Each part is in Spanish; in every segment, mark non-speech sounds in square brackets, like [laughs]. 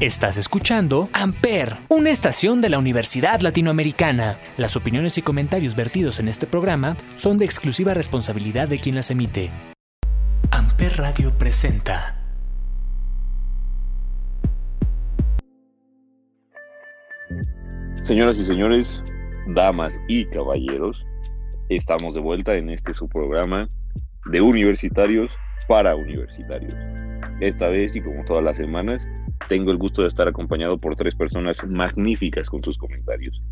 Estás escuchando Amper, una estación de la Universidad Latinoamericana. Las opiniones y comentarios vertidos en este programa son de exclusiva responsabilidad de quien las emite. Amper Radio presenta. Señoras y señores, damas y caballeros, estamos de vuelta en este su programa de universitarios para universitarios. Esta vez y como todas las semanas, tengo el gusto de estar acompañado por tres personas magníficas con sus comentarios.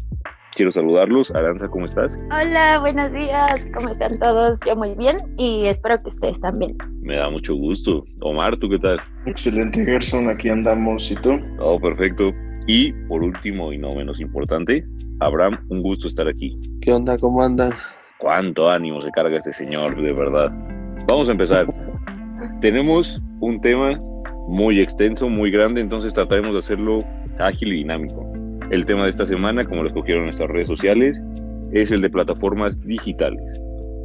Quiero saludarlos. Aranza, ¿cómo estás? Hola, buenos días. ¿Cómo están todos? Yo muy bien y espero que ustedes también. Me da mucho gusto. Omar, ¿tú qué tal? Excelente, Gerson. Aquí andamos. ¿Y tú? Oh, perfecto. Y por último y no menos importante, Abraham, un gusto estar aquí. ¿Qué onda? ¿Cómo anda? Cuánto ánimo se carga este señor, de verdad. Vamos a empezar. [laughs] Tenemos un tema muy extenso, muy grande, entonces trataremos de hacerlo ágil y dinámico. El tema de esta semana, como lo escogieron nuestras redes sociales, es el de plataformas digitales.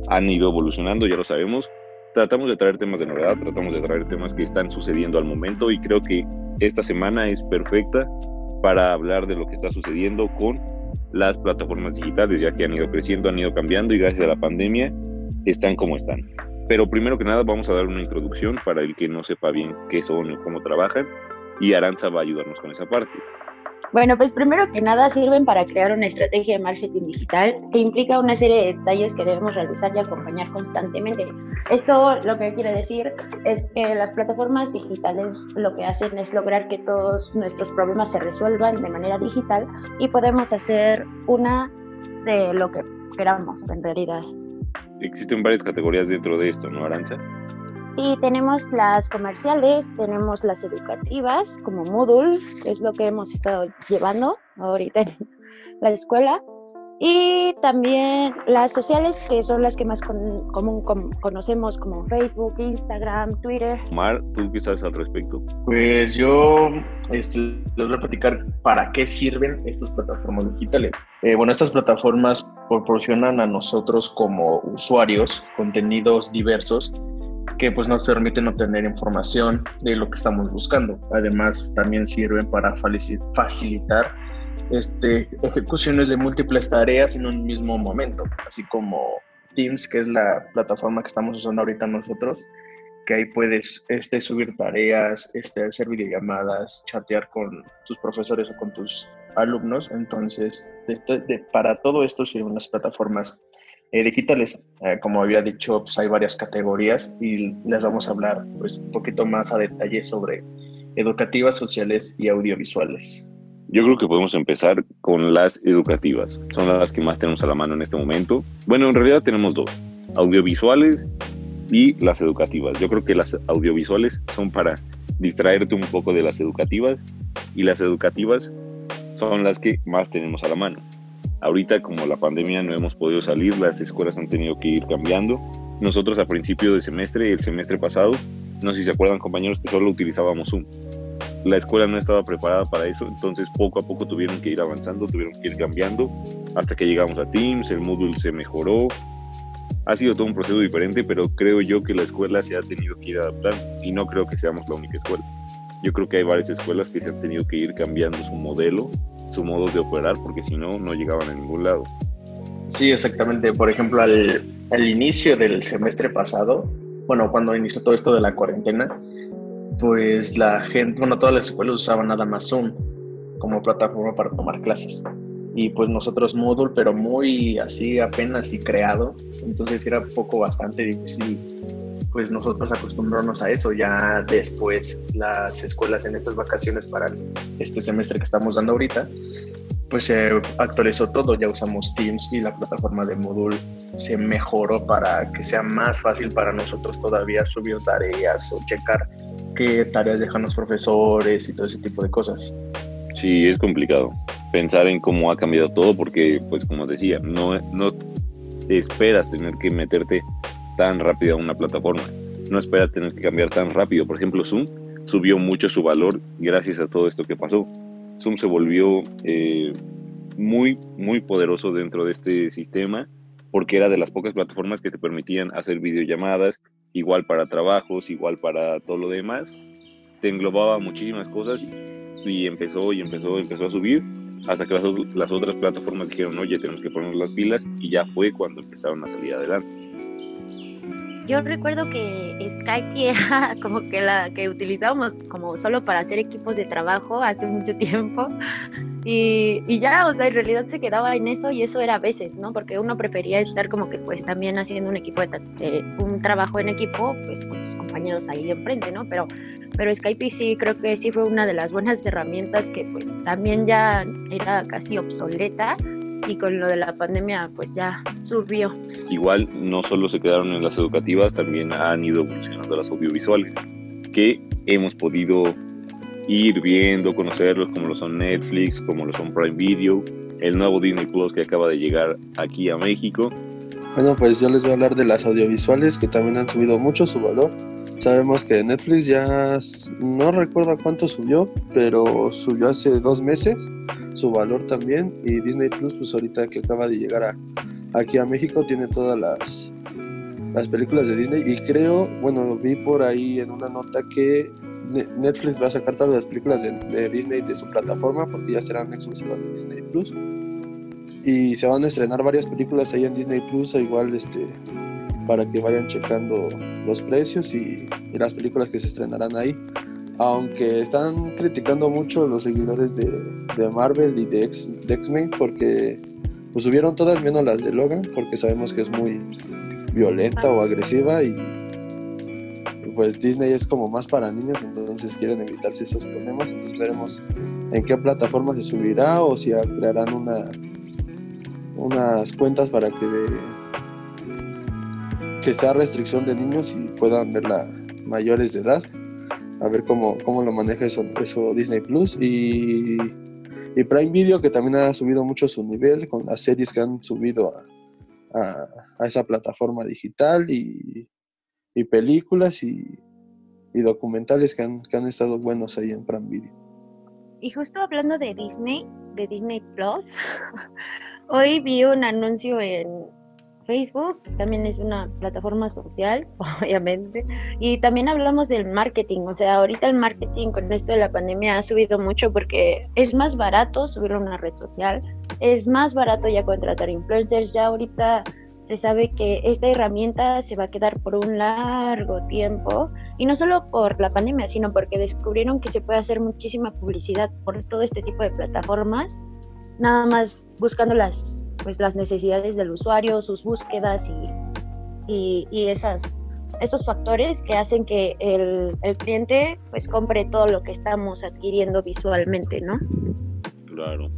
Han ido evolucionando, ya lo sabemos. Tratamos de traer temas de novedad, tratamos de traer temas que están sucediendo al momento y creo que esta semana es perfecta para hablar de lo que está sucediendo con las plataformas digitales, ya que han ido creciendo, han ido cambiando y gracias a la pandemia están como están. Pero primero que nada vamos a dar una introducción para el que no sepa bien qué son o cómo trabajan y Aranza va a ayudarnos con esa parte. Bueno, pues primero que nada sirven para crear una estrategia de marketing digital que implica una serie de detalles que debemos realizar y acompañar constantemente. Esto lo que quiere decir es que las plataformas digitales lo que hacen es lograr que todos nuestros problemas se resuelvan de manera digital y podemos hacer una de lo que queramos en realidad existen varias categorías dentro de esto, ¿no, Aranza? Sí, tenemos las comerciales, tenemos las educativas, como Moodle, que es lo que hemos estado llevando ahorita en la escuela, y también las sociales, que son las que más común conocemos como Facebook, Instagram, Twitter. Omar, ¿tú qué sabes al respecto? Pues yo este, les voy a platicar para qué sirven estas plataformas digitales. Eh, bueno, estas plataformas proporcionan a nosotros como usuarios contenidos diversos que pues nos permiten obtener información de lo que estamos buscando. Además, también sirven para facilitar este, ejecuciones de múltiples tareas en un mismo momento, así como Teams, que es la plataforma que estamos usando ahorita nosotros, que ahí puedes este, subir tareas, este, hacer videollamadas, chatear con tus profesores o con tus alumnos. Entonces, para todo esto sirven las plataformas eh, digitales. Eh, como había dicho, pues hay varias categorías y les vamos a hablar pues, un poquito más a detalle sobre educativas, sociales y audiovisuales. Yo creo que podemos empezar con las educativas. Son las que más tenemos a la mano en este momento. Bueno, en realidad tenemos dos, audiovisuales y las educativas. Yo creo que las audiovisuales son para distraerte un poco de las educativas y las educativas son las que más tenemos a la mano. Ahorita como la pandemia no hemos podido salir, las escuelas han tenido que ir cambiando. Nosotros a principio de semestre, el semestre pasado, no sé si se acuerdan compañeros que solo utilizábamos Zoom la escuela no estaba preparada para eso, entonces poco a poco tuvieron que ir avanzando, tuvieron que ir cambiando, hasta que llegamos a Teams, el Moodle se mejoró. Ha sido todo un proceso diferente, pero creo yo que la escuela se ha tenido que ir adaptando y no creo que seamos la única escuela. Yo creo que hay varias escuelas que se han tenido que ir cambiando su modelo, su modo de operar, porque si no, no llegaban a ningún lado. Sí, exactamente. Por ejemplo, al, inicio del semestre pasado, bueno, cuando inició todo esto de la cuarentena, pues la gente, bueno, todas las escuelas usaban nada más Zoom como plataforma para tomar clases. Y pues nosotros Moodle, pero muy así apenas y creado. Entonces era poco bastante difícil pues nosotros acostumbrarnos a eso. Ya después las escuelas en estas vacaciones para este semestre que estamos dando ahorita, pues se actualizó todo, ya usamos Teams y la plataforma de Moodle se mejoró para que sea más fácil para nosotros todavía subir tareas o checar qué tareas dejan los profesores y todo ese tipo de cosas. Sí, es complicado pensar en cómo ha cambiado todo porque, pues como decía, no, no esperas tener que meterte tan rápido a una plataforma, no esperas tener que cambiar tan rápido. Por ejemplo, Zoom subió mucho su valor gracias a todo esto que pasó. Zoom se volvió eh, muy, muy poderoso dentro de este sistema porque era de las pocas plataformas que te permitían hacer videollamadas, igual para trabajos, igual para todo lo demás. Te englobaba muchísimas cosas y empezó y empezó, empezó a subir hasta que las, otras plataformas dijeron, oye, tenemos que poner las pilas y ya fue cuando empezaron a salir adelante. Yo recuerdo que Skype [laughs] era como que la que utilizábamos como solo para hacer equipos de trabajo hace mucho tiempo y, y, ya, o sea, en realidad se quedaba en eso y eso era a veces, ¿no? Porque uno prefería estar como que pues también haciendo un equipo de, un trabajo en equipo, pues con sus compañeros ahí enfrente, ¿no? Pero pero Skype sí creo que sí fue una de las buenas herramientas que pues también ya era casi obsoleta y con lo de la pandemia pues ya subió. Igual no solo se quedaron en las educativas, también han ido evolucionando las audiovisuales, que hemos podido ir viendo, conocerlos como lo son Netflix, como lo son Prime Video, el nuevo Disney Plus que acaba de llegar aquí a México. Bueno, pues yo les voy a hablar de las audiovisuales que también han subido mucho su valor Sabemos que Netflix ya no recuerdo cuánto subió, pero subió hace dos meses su valor también. Y Disney Plus, pues ahorita que acaba de llegar a, aquí a México, tiene todas las, las películas de Disney. Y creo, bueno, vi por ahí en una nota que Netflix va a sacar todas las películas de, de Disney de su plataforma porque ya serán exclusivas de Disney Plus. Y se van a estrenar varias películas ahí en Disney Plus, igual este para que vayan checando los precios y, las películas que se estrenarán ahí. Aunque están criticando mucho los seguidores de, Marvel y de, X-Men porque pues, subieron todas menos las de Logan porque sabemos que es muy violenta o agresiva y pues Disney es como más para niños, entonces quieren evitarse esos problemas. Entonces veremos en qué plataforma se subirá o si crearán una, unas cuentas para que que sea restricción de niños y puedan verla mayores de edad. A ver cómo, cómo lo maneja eso, eso Disney Plus. Y, y, Prime Video, que también ha subido mucho su nivel con las series que han subido a, a, esa plataforma digital y, y películas y, y documentales que han, que han estado buenos ahí en Prime Video. Y justo hablando de Disney, de Disney Plus, [laughs] hoy vi un anuncio en, Facebook también es una plataforma social, [laughs] obviamente, y también hablamos del marketing, o sea, ahorita el marketing con esto de la pandemia ha subido mucho porque es más barato subir a una red social, es más barato ya contratar influencers, ya ahorita se sabe que esta herramienta se va a quedar por un largo tiempo y no solo por la pandemia, sino porque descubrieron que se puede hacer muchísima publicidad por todo este tipo de plataformas, nada más buscando las pues las necesidades del usuario, sus búsquedas y, y, esas, esos factores que hacen que el, el, cliente pues compre todo lo que estamos adquiriendo visualmente, ¿no? Claro.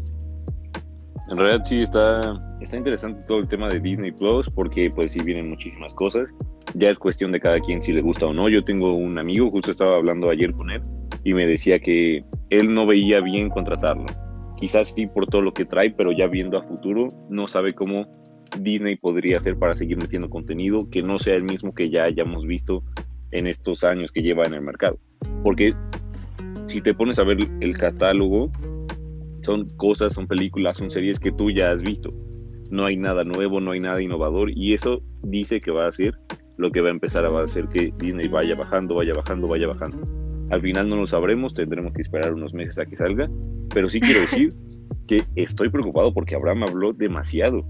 En realidad sí está, está interesante todo el tema de Disney Plus porque pues sí vienen muchísimas cosas. Ya es cuestión de cada quien si le gusta o no. Yo tengo un amigo, justo estaba hablando ayer con él y me decía que él no veía bien contratarlo quizás sí por todo lo que trae, pero ya viendo a futuro, no sabe cómo Disney podría hacer para seguir metiendo contenido que no sea el mismo que ya hayamos visto en estos años que lleva en el mercado. Porque si te pones a ver el catálogo, son cosas, son películas, son series que tú ya has visto. No hay nada nuevo, no hay nada innovador y eso dice que va a ser lo que va a empezar a hacer que Disney vaya bajando, vaya bajando, vaya bajando. Al final no lo sabremos, tendremos que esperar unos meses a que salga, pero sí quiero decir [laughs] que estoy preocupado porque Abraham habló demasiado.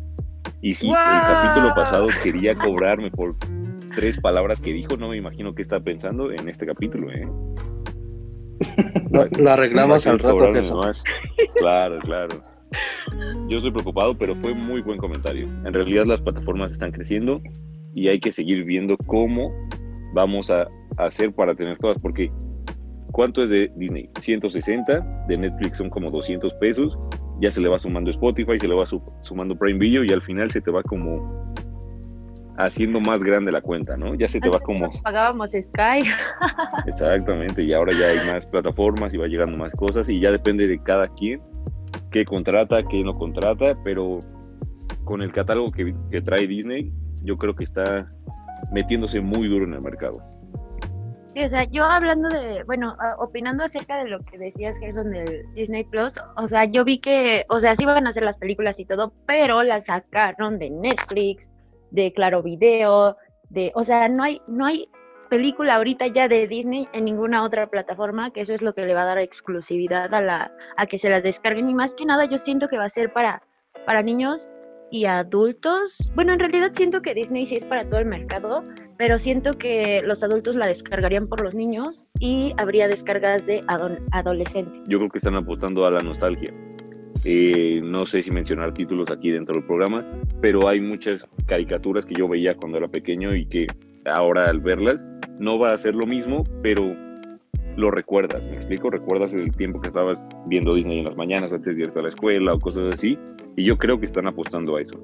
Y si el capítulo pasado quería cobrarme por tres palabras que dijo, no me imagino qué está pensando en este capítulo. ¿eh? Lo, arreglamos al rato, Claro, claro. Yo estoy preocupado, pero fue muy buen comentario. En realidad las plataformas están creciendo y hay que seguir viendo cómo vamos a hacer para tener todas, porque ¿Cuánto es de Disney? 160, de Netflix son como 200 pesos, ya se le va sumando Spotify, se le va sumando Prime Video y al final se te va como haciendo más grande la cuenta, ¿no? Ya se te va como... Pagábamos Sky. Exactamente, y ahora ya hay más plataformas y va llegando más cosas y ya depende de cada quien qué contrata, qué no contrata, pero con el catálogo que, que trae Disney, yo creo que está metiéndose muy duro en el mercado. Sí, o sea, yo hablando de, bueno, opinando acerca de lo que decías, Gerson, del Disney Plus, o sea, yo vi que, o sea, sí van a hacer las películas y todo, pero las sacaron de Netflix, de Claro Video, de, o sea, no hay, no hay película ahorita ya de Disney en ninguna otra plataforma, que eso es lo que le va a dar exclusividad a, la, a que se la descarguen. Y más que nada yo siento que va a ser para, para niños y adultos. Bueno, en realidad siento que Disney sí es para todo el mercado, pero siento que los adultos la descargarían por los niños y habría descargas de adolescentes. Yo creo que están apostando a la nostalgia. Eh, no sé si mencionar títulos aquí dentro del programa, pero hay muchas caricaturas que yo veía cuando era pequeño y que ahora al verlas no va a ser lo mismo, pero lo recuerdas, ¿me explico? Recuerdas el tiempo que estabas viendo Disney en las mañanas antes de irte a la escuela o cosas así, y yo creo que están apostando a eso.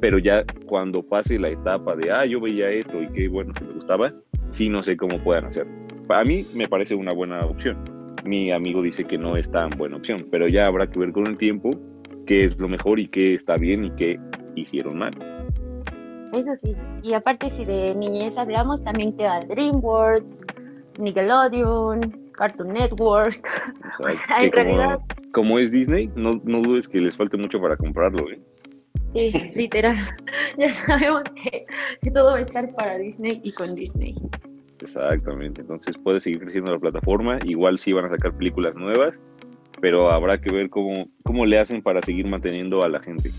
Pero ya cuando pase la etapa de, ah, yo veía esto y qué bueno que me gustaba, sí no sé cómo puedan hacer. Para mí me parece una buena opción mi amigo dice que no es tan buena opción, pero ya habrá que ver con el tiempo qué es lo mejor y qué está bien y qué hicieron mal. Eso sí, y aparte si de niñez hablamos, también queda DreamWorks, Nickelodeon, Cartoon Network. [laughs] O sea, en como, realidad... como es Disney, no, no dudes que les falte mucho para comprarlo, ¿eh? Sí, literal. [laughs] ya sabemos que, que todo va a estar para Disney y con Disney. Exactamente, entonces puede seguir creciendo la plataforma, igual sí van a sacar películas nuevas, pero habrá que ver cómo, cómo le hacen para seguir manteniendo a la gente,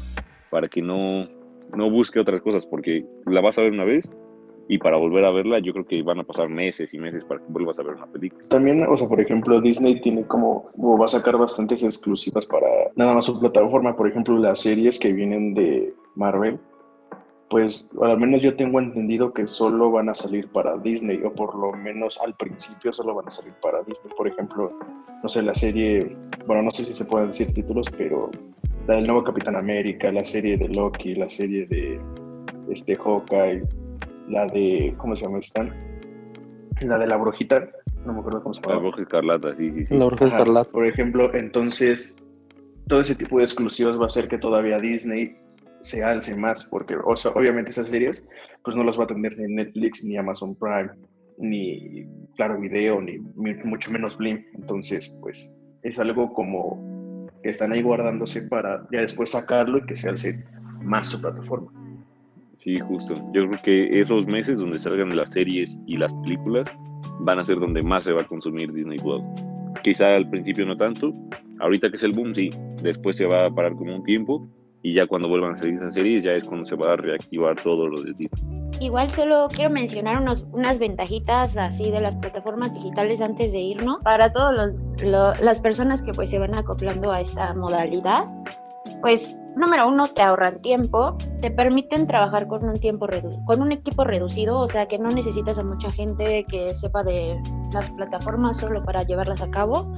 para que no, no busque otras cosas, porque la vas a ver una vez y para volver a verla yo creo que van a pasar meses y meses para que vuelvas a ver una película. También, o sea, por ejemplo, Disney tiene como, o va a sacar bastantes exclusivas para nada más su plataforma, por ejemplo, las series que vienen de Marvel pues al menos yo tengo entendido que solo van a salir para Disney, o por lo menos al principio solo van a salir para Disney. Por ejemplo, no sé, la serie, bueno, no sé si se pueden decir títulos, pero la del nuevo Capitán América, la serie de Loki, la serie de este Hawkeye, la de, ¿cómo se llama esta? La de la brujita, no me acuerdo cómo se llama. La bruja escarlata, sí, sí, sí. La bruja escarlata. Por ejemplo, entonces, todo ese tipo de exclusivos va a hacer que todavía Disney se alce más, porque obviamente esas series pues no las va a tener ni Netflix, ni Amazon Prime, ni Claro Video, ni, mucho menos Blim. Entonces, pues es algo como que están ahí guardándose para ya después sacarlo y que se alce más su plataforma. Sí, justo. Yo creo que esos meses donde salgan las series y las películas van a ser donde más se va a consumir Disney Plus. Quizá al principio no tanto, ahorita que es el boom, sí, después se va a parar como un tiempo, y ya cuando vuelvan a salir esas series ya es cuando se va a reactivar todo lo de Disney. Igual solo quiero mencionar unos, unas ventajitas así de las plataformas digitales antes de irnos. Para todas las personas que pues se van acoplando a esta modalidad, pues número uno, te ahorran tiempo, te permiten trabajar con un tiempo con un equipo reducido, o sea que no necesitas a mucha gente que sepa de las plataformas solo para llevarlas a cabo.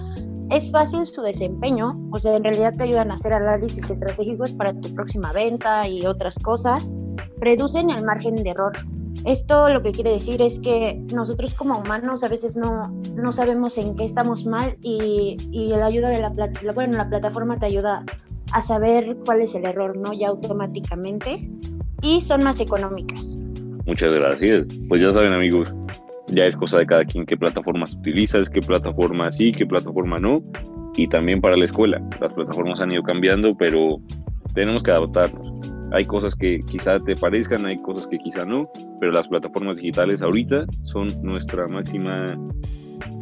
Es fácil su desempeño, o sea, en realidad te ayudan a hacer análisis estratégicos para tu próxima venta y otras cosas. Reducen el margen de error. Esto lo que quiere decir es que nosotros como humanos a veces no, no sabemos en qué estamos mal y, y la ayuda de la, bueno, la plataforma te ayuda a saber cuál es el error, ¿no? Ya automáticamente. Y son más económicas. Muchas gracias. Pues ya saben amigos, ya es cosa de cada quien qué plataformas utilizas, qué plataforma sí, qué plataforma no. Y también para la escuela. Las plataformas han ido cambiando, pero tenemos que adaptarnos. Hay cosas que quizá te parezcan, hay cosas que quizá no, pero las plataformas digitales ahorita son nuestra máxima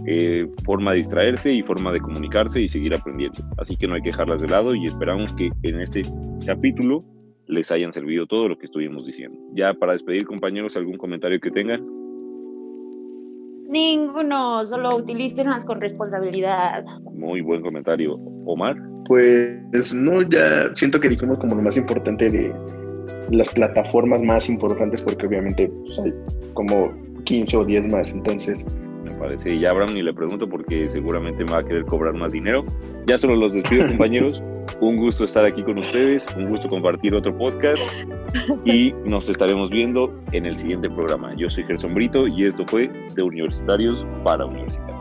eh, forma de distraerse y forma de comunicarse y seguir aprendiendo. Así que no hay que dejarlas de lado y esperamos que en este capítulo les hayan servido todo lo que estuvimos diciendo. Ya para despedir compañeros, algún comentario que tengan. Ninguno, solo utilícenlas con responsabilidad. Muy buen comentario. Omar. Pues no, ya siento que dijimos como lo más importante de las plataformas más importantes porque obviamente pues, hay como 15 o 10 más, entonces me parece. Y ya Abraham ni le pregunto porque seguramente me va a querer cobrar más dinero. Ya solo los despido, [laughs] compañeros. Un gusto estar aquí con ustedes, un gusto compartir otro podcast y nos estaremos viendo en el siguiente programa. Yo soy Gerson Brito y esto fue de Universitarios para Universitarios.